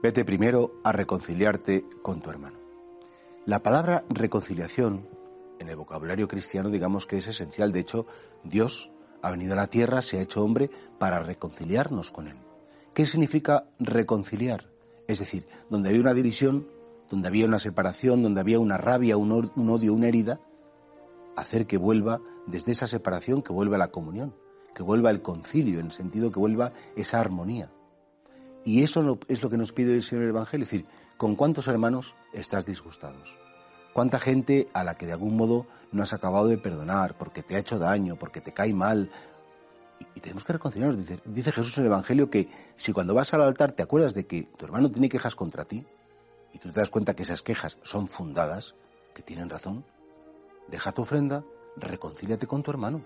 Vete primero a reconciliarte con tu hermano. La palabra reconciliación en el vocabulario cristiano digamos que es esencial. De hecho, Dios ha venido a la tierra, se ha hecho hombre para reconciliarnos con Él. ¿Qué significa reconciliar? Es decir, donde había una división, donde había una separación, donde había una rabia, un, odio, una herida, hacer que vuelva desde esa separación, que vuelva la comunión, que vuelva el concilio, en el sentido que vuelva esa armonía. Y eso es lo que nos pide el Señor el Evangelio, es decir, ¿con cuántos hermanos estás disgustados? ¿Cuánta gente a la que de algún modo no has acabado de perdonar porque te ha hecho daño, porque te cae mal? Y, tenemos que reconciliarnos. Dice, dice, Jesús en el Evangelio que si cuando vas al altar te acuerdas de que tu hermano tiene quejas contra ti y tú te das cuenta que esas quejas son fundadas, que tienen razón, deja tu ofrenda, reconcíliate con tu hermano.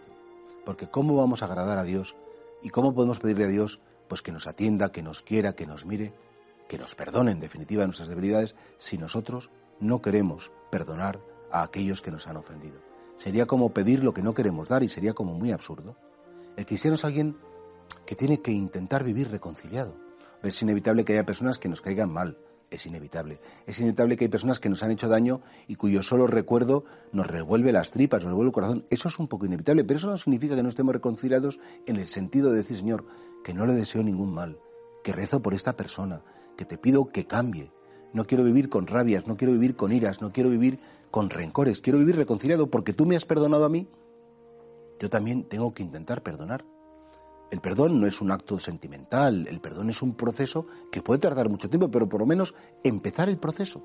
Porque ¿cómo vamos a agradar a Dios y cómo podemos pedirle a Dios pues que nos atienda, que nos quiera, que nos mire, que nos perdone en definitiva nuestras debilidades si nosotros no queremos perdonar a aquellos que nos han ofendido. Sería como pedir lo que no queremos dar y sería como muy absurdo. El cristiano es alguien que tiene que intentar vivir reconciliado. Es inevitable que haya personas que nos caigan mal, es inevitable. Es inevitable que hay personas que nos han hecho daño y cuyo solo recuerdo nos revuelve las tripas, nos revuelve el corazón. Eso es un poco inevitable, pero eso no significa que no estemos reconciliados en el sentido de decir, Señor, que no le deseo ningún mal, que rezo por esta persona, que te pido que cambie, no quiero vivir con rabias, no quiero vivir con iras, no quiero vivir con rencores, quiero vivir reconciliado porque tú me has perdonado a mí. Yo también tengo que intentar perdonar. El perdón no es un acto sentimental, el perdón es un proceso que puede tardar mucho tiempo, pero por lo menos empezar el proceso,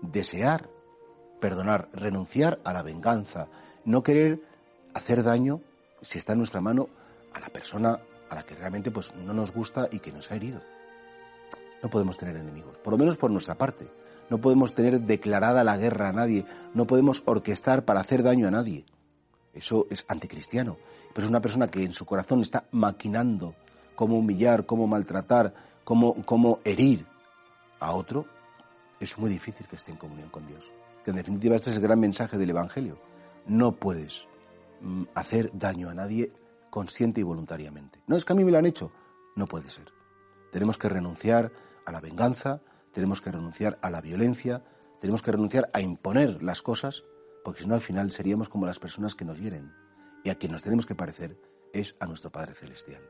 desear perdonar, renunciar a la venganza, no querer hacer daño, si está en nuestra mano, a la persona a la que realmente pues, no nos gusta y que nos ha herido. No podemos tener enemigos, por lo menos por nuestra parte. No podemos tener declarada la guerra a nadie, no podemos orquestar para hacer daño a nadie. Eso es anticristiano. Pero es una persona que en su corazón está maquinando cómo humillar, cómo maltratar, cómo, cómo herir a otro. Es muy difícil que esté en comunión con Dios. Que en definitiva este es el gran mensaje del Evangelio. No puedes mm, hacer daño a nadie consciente y voluntariamente. No es que a mí me lo han hecho. No puede ser. Tenemos que renunciar a la venganza, tenemos que renunciar a la violencia, tenemos que renunciar a imponer las cosas, porque si no al final seríamos como las personas que nos hieren. Y a quien nos tenemos que parecer es a nuestro Padre Celestial.